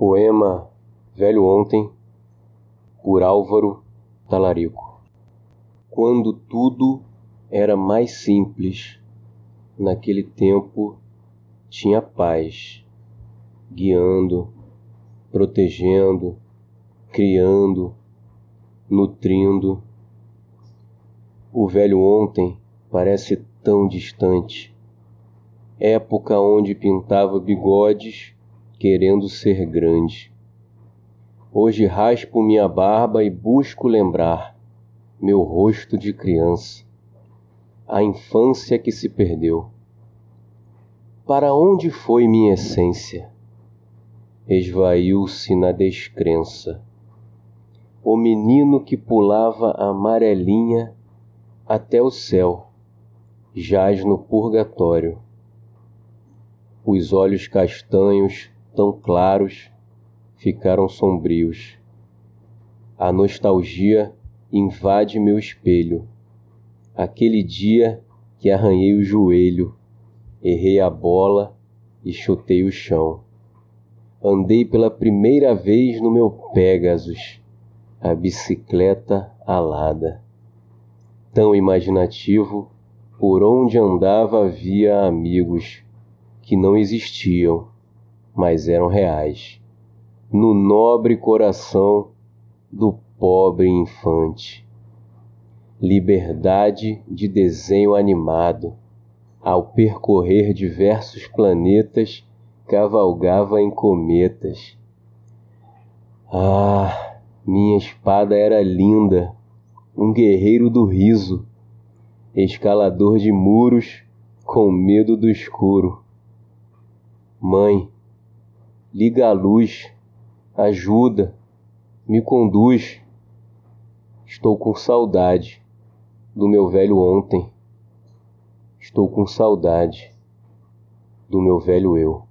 Poema Velho Ontem, por Álvaro Talarico. Quando tudo era mais simples, naquele tempo tinha paz, guiando, protegendo, criando, nutrindo. O velho ontem parece tão distante, época onde pintava bigodes querendo ser grande. Hoje raspo minha barba e busco lembrar meu rosto de criança, a infância que se perdeu. Para onde foi minha essência? Esvaiu-se na descrença. O menino que pulava amarelinha até o céu jaz no purgatório. Os olhos castanhos tão claros ficaram sombrios. A nostalgia invade meu espelho. Aquele dia que arranhei o joelho, errei a bola e chutei o chão. Andei pela primeira vez no meu Pegasus, a bicicleta alada. Tão imaginativo, por onde andava havia amigos que não existiam mas eram reais, no nobre coração do pobre infante. Liberdade de desenho animado, ao percorrer diversos planetas, cavalgava em cometas. Ah, minha espada era linda, um guerreiro do riso, escalador de muros com medo do escuro. Mãe, liga a luz, ajuda, me conduz. Estou com saudade do meu velho ontem. Estou com saudade do meu velho eu.